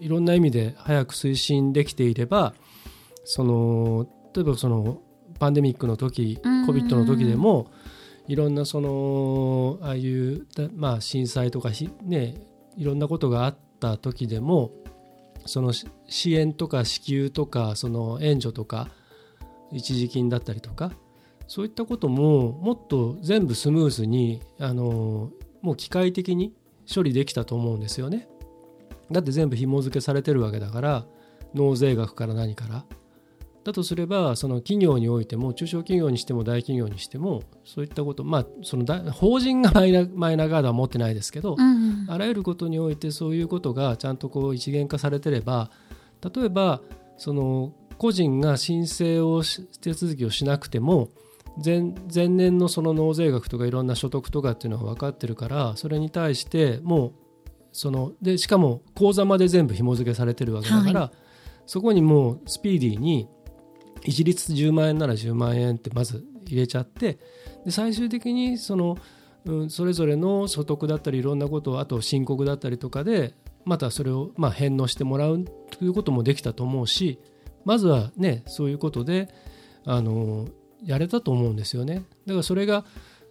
Speaker 2: いろんな意味で早く推進できていればその例えばそのパンデミックの時 COVID の時でもいろんなそのああいうまあ震災とかねいろんなことがあった時でもその支援とか支給とかその援助とか一時金だったりとかそういったことももっと全部スムーズにあのもう機械的に処理できたと思うんですよね。だって全部紐付けされてるわけだから納税額から何からだとすればその企業においても中小企業にしても大企業にしてもそういったことまあその法人がマイナマイナカードは持ってないですけど、うん、あらゆることにおいてそういうことがちゃんとこう一元化されてれば例えばその個人が申請を手続きをしなくても前前年のその納税額とかいろんな所得とかっていうのが分かってるからそれに対してもうそのでしかも口座まで全部紐付けされてるわけだから、はい、そこにもうスピーディーに一律10万円なら10万円ってまず入れちゃってで最終的にその、うん、それぞれの所得だったりいろんなことをあと申告だったりとかでまたそれをまあ返納してもらうということもできたと思うしまずはねそういうことであのやれたと思うんですよね。だからそれが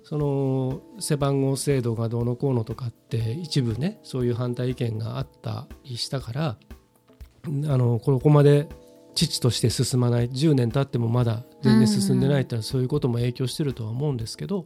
Speaker 2: その背番号制度がどうのこうのとかって一部ねそういう反対意見があったりしたからあのここまで父として進まない10年経ってもまだ全然進んでないってそういうことも影響してるとは思うんですけど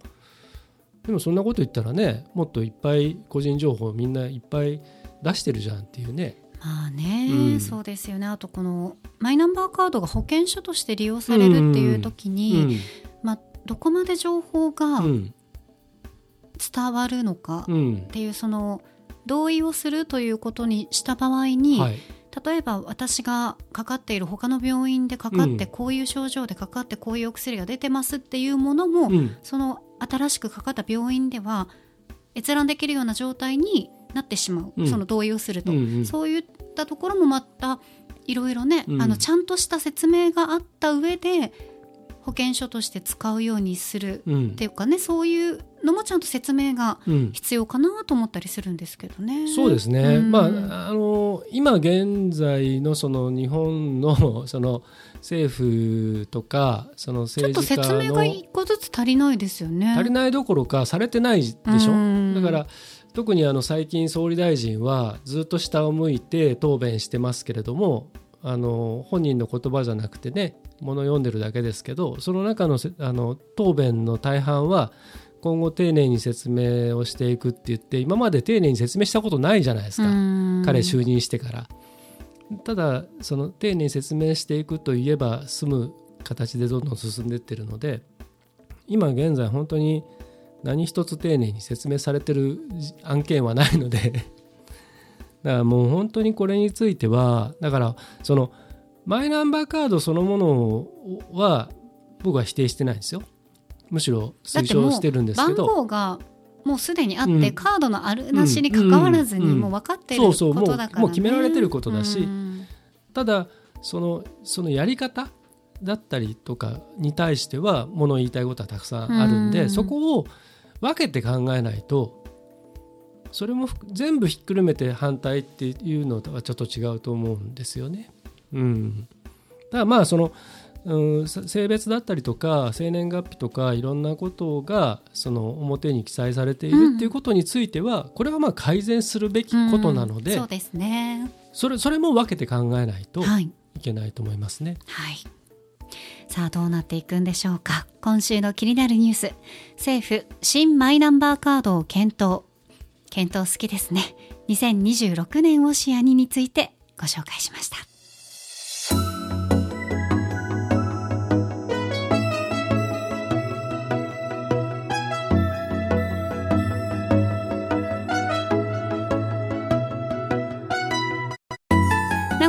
Speaker 2: でもそんなこと言ったらねもっといっぱい個人情報みんないっぱい出してるじゃんっていうね
Speaker 1: まあね、うん、そうですよね。あとこのマイナンバーカードが保険証として利用されるっていう時に、うん。うん、まあ、どこまで情報が伝わるのかっていう、その同意をするということにした場合に、はい、例えば私がかかっている他の病院でかかってこういう症状でかかってこういうお薬が出てますっていうものも、その新しくかかった病院では閲覧できるような状態になってしまう、その同意をすると、うんうん、そういったところもまたいろいろね、うん、あのちゃんとした説明があった上で保険証として使うようにするっていうかね、うん、そういうのもちゃんと説明が必要かなと思ったりするんですけどね。
Speaker 2: うん、そうですね、うん、まあ、あの今現在のその日本のその政府とかその政治
Speaker 1: 家のちょっと説明が一個ずつ足りないですよね。
Speaker 2: 足りないどころかされてないでしょ？だから特にあの最近総理大臣はずっと下を向いて答弁してますけれどもあの本人の言葉じゃなくてねもの読んでるだけですけどその中のあの答弁の大半は今後丁寧に説明をしていくって言って今まで丁寧に説明したことないじゃないですか。彼就任してから。ただその丁寧に説明していくといえば済む形でどんどん進んでいってるので今現在本当に何一つ丁寧に説明されてる案件はないので。だからもう本当にこれについてはだからそのマイナンバーカードそのものは僕は否定してないんですよ。むしろ推奨してるんですけど。
Speaker 1: 番号がもうすでにあって、うん、カードのあるなしにかかわらずにもう分かってることだから、ね、
Speaker 2: もう決められてることだし、ただそのそのやり方だったりとかに対してはもの言いたいことはたくさんあるんで、そこを分けて考えないとそれも全部ひっくるめて反対っていうのとはちょっと違うと思うんですよね。うん、だからまあその、うん、性別だったりとか生年月日とかいろんなことがその表に記載されているっていうことについては、うん、これはまあ改善するべきことなので、うん、
Speaker 1: そうですね。
Speaker 2: それそれも分けて考えないとい。けないと思いますね。
Speaker 1: はい、はいさあどうなっていくんでしょうか。今週の気になるニュース。政府新マイナンバーカードを検討。検討好きですね。2026年を視野にについてご紹介しました。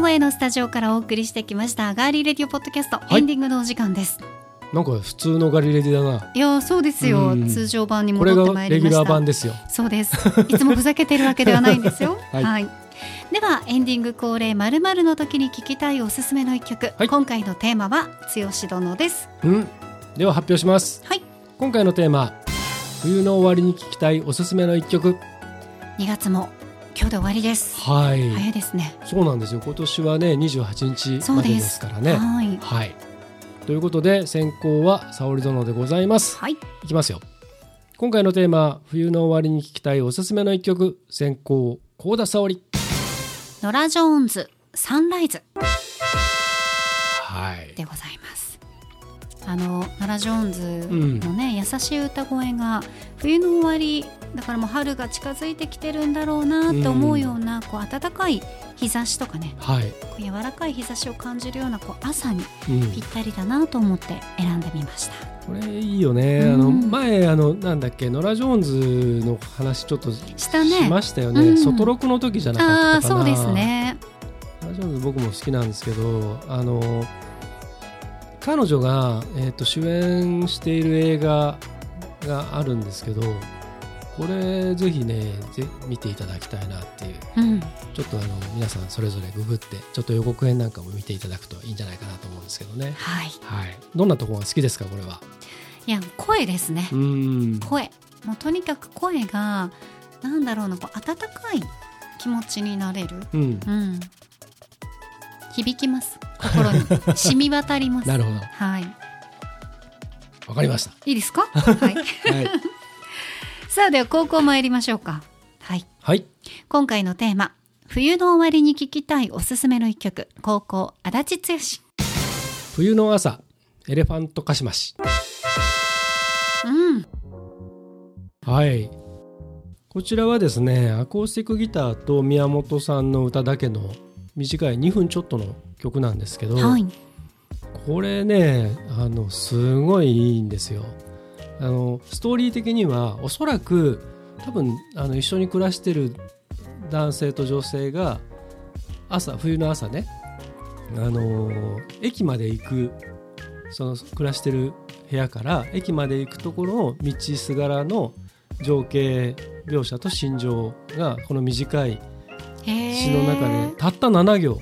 Speaker 1: 古のスタジオからお送りしてきましたガーリーレディオポッドキャスト、はい、エンディングのお時間です
Speaker 2: なんか普通のガリレディだな。
Speaker 1: いやそうですよ。通常版に戻ってまいりました。レギュラー版ですよ。そうです。いつもふざけてるわけではないんですよ。はい、はい。ではエンディング恒例まるまるの時に聞きたいおすすめの一曲。はい、今回のテーマは剛殿です。
Speaker 2: うん。では発表します。はい。今回のテーマ冬の終わりに聞きたいおすすめの一曲。
Speaker 1: 2月も今日で終わりです。
Speaker 2: はい。
Speaker 1: 早いですね。
Speaker 2: そうなんですよ。今年はね、二十八日までですからね。はい。はい。ということで先行は沙織殿でございます。はい。いきますよ。今回のテーマ冬の終わりに聞きたいおすすめの一曲先行高田沙織。
Speaker 1: ノラジョーンズサンライズ。
Speaker 2: はい。
Speaker 1: でございます。あのノラ・ジョーンズのね、うん、優しい歌声が冬の終わりだからもう春が近づいてきてるんだろうなって思うような、うん、こう暖かい日差しとかね、はい、こう柔らかい日差しを感じるようなこう朝にぴったりだなと思って選んでみました。
Speaker 2: これいいよね、うん、あの前あのなんだっけノラ・ジョーンズの話ちょっとしたねしましたよね、外録の時じゃなかったかな。
Speaker 1: そうですね。
Speaker 2: ノラ・ジョーンズ僕も好きなんですけどあの彼女が、えーと、主演している映画があるんですけどこれぜひねぜ見ていただきたいなっていう、うん、ちょっとあの皆さんそれぞれググってちょっと予告編なんかも見ていただくといいんじゃないかなと思うんですけどね。
Speaker 1: はい、
Speaker 2: はい、どんなところが好きですかこれは？
Speaker 1: いや声ですね。声。もうとにかく声がなんだろうなこう温かい気持ちになれる、うん、うん、響きます。心に。染み渡ります。
Speaker 2: なるほど。
Speaker 1: はい。
Speaker 2: わかりました。
Speaker 1: いいですか？はい、はい、さあでは高校参りましょうか。はい、
Speaker 2: はい、
Speaker 1: 今回のテーマ冬の終わりに聴きたいおすすめの一曲。高校足立剛。
Speaker 2: 冬の朝エレファントカシマシ。
Speaker 1: うん。
Speaker 2: はい。こちらはですねアコースティックギターと宮本さんの歌だけの短い2分ちょっとの曲なんですけど、はい、これねあのすごいいいんですよあのストーリー的にはおそらく多分あの一緒に暮らしてる男性と女性が朝冬の朝ねあの駅まで行くその暮らしてる部屋から駅まで行くところの道すがらの情景描写と心情がこの短い詩の中でたった7行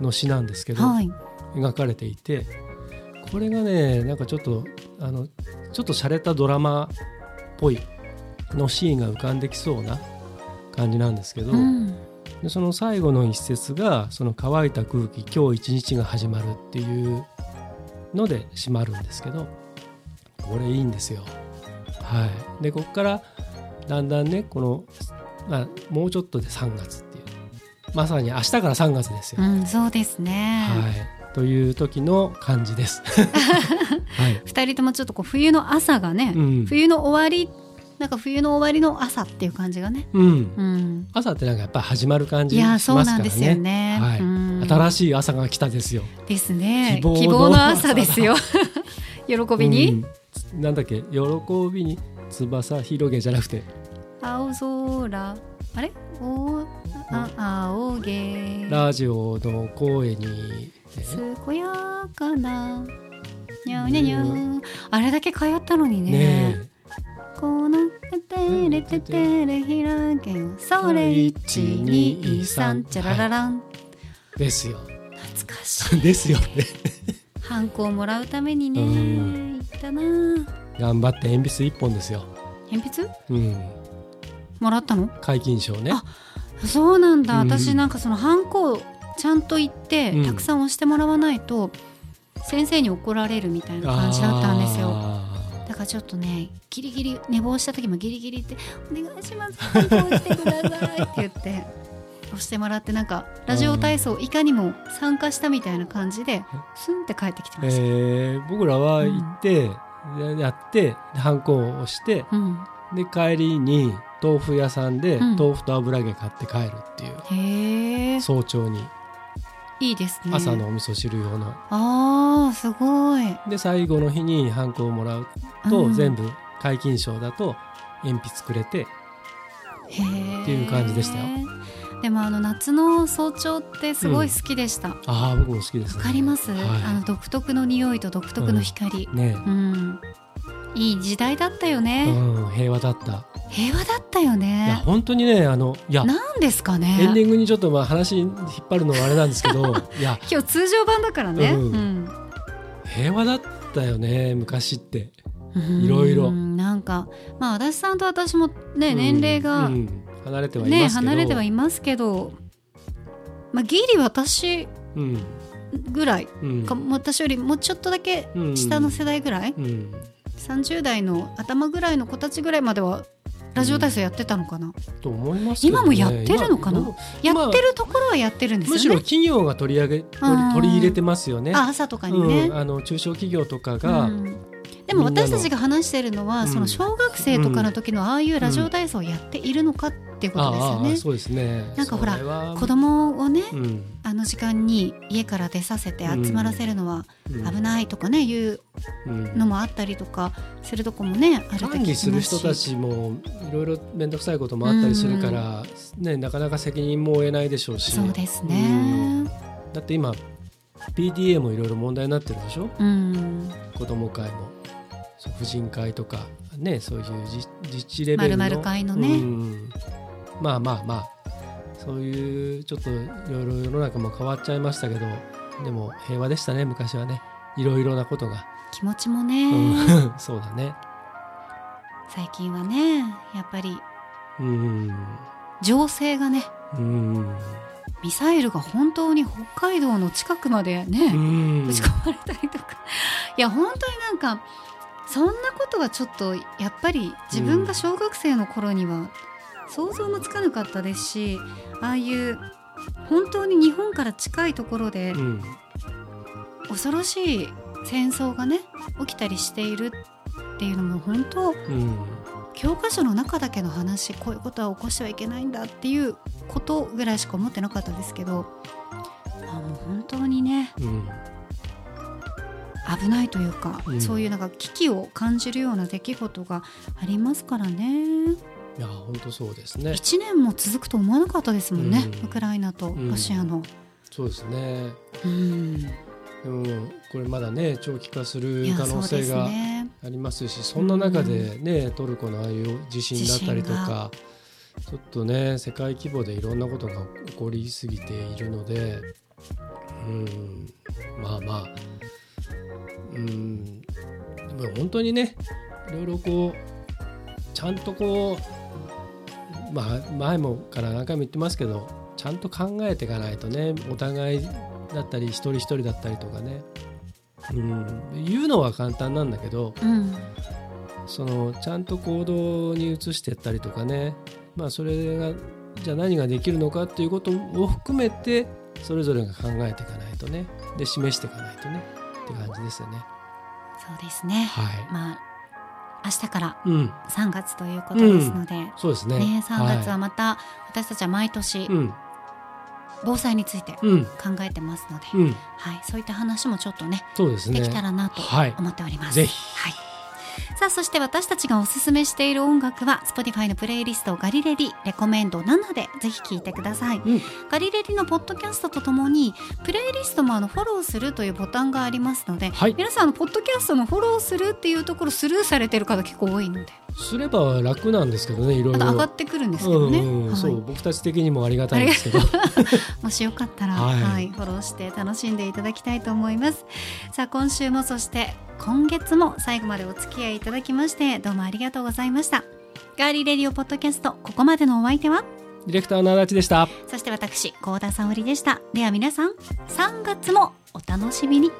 Speaker 2: の詩なんですけど、はい、描かれていてこれがねなんかちょっとあのちょっと洒落たドラマっぽいのシーンが浮かんできそうな感じなんですけど、
Speaker 1: うん
Speaker 2: でその最後の一節がその乾いた空気今日一日が始まるっていうので閉まるんですけどこれいいんですよ。はい、でここからだんだんねこの、まあ、もうちょっとで3月っていうまさに明日から3月ですよ。
Speaker 1: うん、そうですね。
Speaker 2: はい、という時の感じです。はい
Speaker 1: 二人ともちょっとこう冬の朝がね、
Speaker 2: うん
Speaker 1: 冬の終わりなんか冬の終わりの朝っていう感じがね。
Speaker 2: うん
Speaker 1: うん。
Speaker 2: 朝ってなんかやっぱ始まる感じ
Speaker 1: いや
Speaker 2: しますからね。
Speaker 1: そうなんですよね
Speaker 2: はい
Speaker 1: うん
Speaker 2: 新しい朝が来たですよ。
Speaker 1: ですね。
Speaker 2: 希望の
Speaker 1: 希望の朝ですよ。喜びに、
Speaker 2: うんなんだっけ？喜びに翼広げじゃなくて
Speaker 1: 青空あれ？おあ青げ。
Speaker 2: ラジオの声に、え
Speaker 1: 健やかな。にゃうにゃにゃうあれだけ通ったのにね。
Speaker 2: ね
Speaker 1: このてれててれひらげん。それ123チャラララン。
Speaker 2: えですよ。
Speaker 1: 懐かしい。
Speaker 2: ですよね。
Speaker 1: ハンコをもらうためにね。
Speaker 2: うん。
Speaker 1: 行ったな。
Speaker 2: 頑張って鉛筆一本ですよ、
Speaker 1: 鉛筆？
Speaker 2: うん、
Speaker 1: もらったの？
Speaker 2: 皆勤賞ね。
Speaker 1: あそうなんだ、
Speaker 2: うん。
Speaker 1: 私なんかそのハンコをちゃんと言って、
Speaker 2: うん。
Speaker 1: たくさん押してもらわないと先生に怒られるみたいな感じだったんですよ。
Speaker 2: あ
Speaker 1: だからちょっとねギリギリ寝坊した時もギリギリって「お願いしますハンコ押してください」って言って押してもらってなんかラジオ体操いかにも参加したみたいな感じでスンって帰ってきて
Speaker 2: ー
Speaker 1: ました、
Speaker 2: えー僕らは行って、やってハンコを押して
Speaker 1: うん、
Speaker 2: で帰りに豆腐屋さんで
Speaker 1: うん。
Speaker 2: 豆腐と油揚げ買って帰るっていう、
Speaker 1: へえ。
Speaker 2: 早朝に
Speaker 1: いいですね。
Speaker 2: 朝のお味噌汁用の、
Speaker 1: あーすごい。
Speaker 2: で最後の日にハンコをもらうと、全部皆勤賞だと鉛筆くれて
Speaker 1: って
Speaker 2: いう感じでしたよ。
Speaker 1: でもあの夏の早朝ってすごい好きでした。わ、
Speaker 2: ああ僕も好きです、ね、
Speaker 1: かります、
Speaker 2: はい。
Speaker 1: あの独特の匂いと独特の光。
Speaker 2: ね。
Speaker 1: うん、いい時代だったよ
Speaker 2: え、
Speaker 1: ね、
Speaker 2: うん、平和だった。
Speaker 1: 平和だったよ
Speaker 2: いや
Speaker 1: ね
Speaker 2: 本当にねあのいや
Speaker 1: なんですかね。
Speaker 2: エンディングにちょっとまあ話引っ張るのはあれなんですけど いや
Speaker 1: 今日通常版だからね、
Speaker 2: うん。平和だったよね昔って。
Speaker 1: うん。
Speaker 2: いろいろ。
Speaker 1: うんなんかまあ足立さんと私もね、
Speaker 2: うん
Speaker 1: 年齢が
Speaker 2: うん。離れてはい
Speaker 1: ね
Speaker 2: ますけど。
Speaker 1: 離れてはいますけどまあギリ私
Speaker 2: うん。
Speaker 1: ぐらい
Speaker 2: うん。
Speaker 1: か私よりもうちょっとだけ
Speaker 2: うん
Speaker 1: 下の世代ぐらい、
Speaker 2: うん
Speaker 1: 30代の頭ぐらいの子たちぐらいまではラジオ体操やってたのかな、
Speaker 2: と思いますけど、ね、
Speaker 1: 今もやってるのかな？
Speaker 2: 今
Speaker 1: やってるところはやってるんですよね。
Speaker 2: むしろ企業が取り上げ取り入れてますよね。
Speaker 1: あ朝とかにね、
Speaker 2: うん、あの中小企業とかが、
Speaker 1: うんでも私たちが話しているのは、
Speaker 2: うん
Speaker 1: その小学生とかの時のああいうラジオ体操をやっているのかっていうことですよね。
Speaker 2: ああ。そうですね。
Speaker 1: なんかほら子供をね、
Speaker 2: うん。
Speaker 1: あの時間に家から出させて集まらせるのは
Speaker 2: うん。
Speaker 1: 危ないとかね、いう
Speaker 2: うん
Speaker 1: のもあったりとかするとこもねある
Speaker 2: 管理する人たちもいろいろ面倒くさいこともあったりするから、ね、なかなか責任も負えないでしょうし。
Speaker 1: そうです
Speaker 2: う
Speaker 1: ね
Speaker 2: ん。だって今 PTA もいろいろ問題になってるでしょ？
Speaker 1: うん。
Speaker 2: 子ども会も婦人会とかねそういう自自治レベルの
Speaker 1: 会のね。
Speaker 2: うん。まあまあまあそういうちょっといろいろ世の中も変わっちゃいましたけどでも平和でしたね昔はね。いろいろなことが、
Speaker 1: 気持ちもね、
Speaker 2: うん。そうだね。
Speaker 1: 最近はねやっぱり
Speaker 2: うん。
Speaker 1: 情勢がね
Speaker 2: うん。
Speaker 1: ミサイルが本当に北海道の近くまでね、
Speaker 2: うん。
Speaker 1: 打ち込まれたりとか。いや本当になんかそんなことはちょっとやっぱり自分が小学生の頃には想像もつかなかったですしああいう本当に日本から近いところで恐ろしい戦争がね起きたりしているっていうのも本当
Speaker 2: うん
Speaker 1: 教科書の中だけの話こういうことは起こしてはいけないんだっていうことぐらいしか思ってなかったですけどあもう本当にね危ないというか、
Speaker 2: うん。
Speaker 1: そういうなんか危機を感じるような出来事がありますからね。
Speaker 2: いや本当そうですね。
Speaker 1: 1年も続くと思わなかったですもんね、
Speaker 2: うん。
Speaker 1: ウクライナとロシアの。
Speaker 2: そうですね。
Speaker 1: うん。
Speaker 2: でもこれまだね長期化する可能性が
Speaker 1: ね。
Speaker 2: ありますしそんな中でね、トルコのああいう地震だったりとかちょっとね世界規模でいろんなことが起こりすぎているのでうん。まあまあうん。でも本当にねいろいろこうちゃんとこうまあ前もから何回も言ってますけどちゃんと考えていかないとねお互いだったり一人一人だったりとかね、うん、言うのは簡単なんだけど、うん、そのちゃんと行動に移していったりとかね。まあそれがじゃあ何ができるのかっていうことを含めてそれぞれが考えていかないとね。で示していかないとねって感じですよね。
Speaker 1: そうですね、はい、まあ明日から3月ということですので、うん。うん、
Speaker 2: そうですね。ね
Speaker 1: 3月はまた私たちは毎年、防災について考えてますので、うん、はい、そういった話もちょっとね
Speaker 2: ね。
Speaker 1: できたらなと思っております。
Speaker 2: はい、ぜひ、
Speaker 1: はいさあそして私たちがおすすめしている音楽は Spotify のプレイリストガリレディレコメンド7でぜひ聴いてください、うん、ガリレディのポッドキャストとともにプレイリストもあのフォローするというボタンがありますので、はい、皆さんのポッドキャストのフォローするっていうところスルーされてる方結構多いのです
Speaker 2: れば楽なんですけどねいろいろ。
Speaker 1: 上がってくるんですけどね、うんうんはい、
Speaker 2: そう僕たち的にもありがたいんですけど。
Speaker 1: もしよかったら、はい、はい、フォローして楽しんでいただきたいと思います。さあ今週もそして今月も最後までお付き合いいただきましてどうもありがとうございました。ガーリーレディオポッドキャストここまでのお相手は？
Speaker 2: ディレクターの足立でした。
Speaker 1: そして私高田沙織でした。では皆さん3月もお楽しみに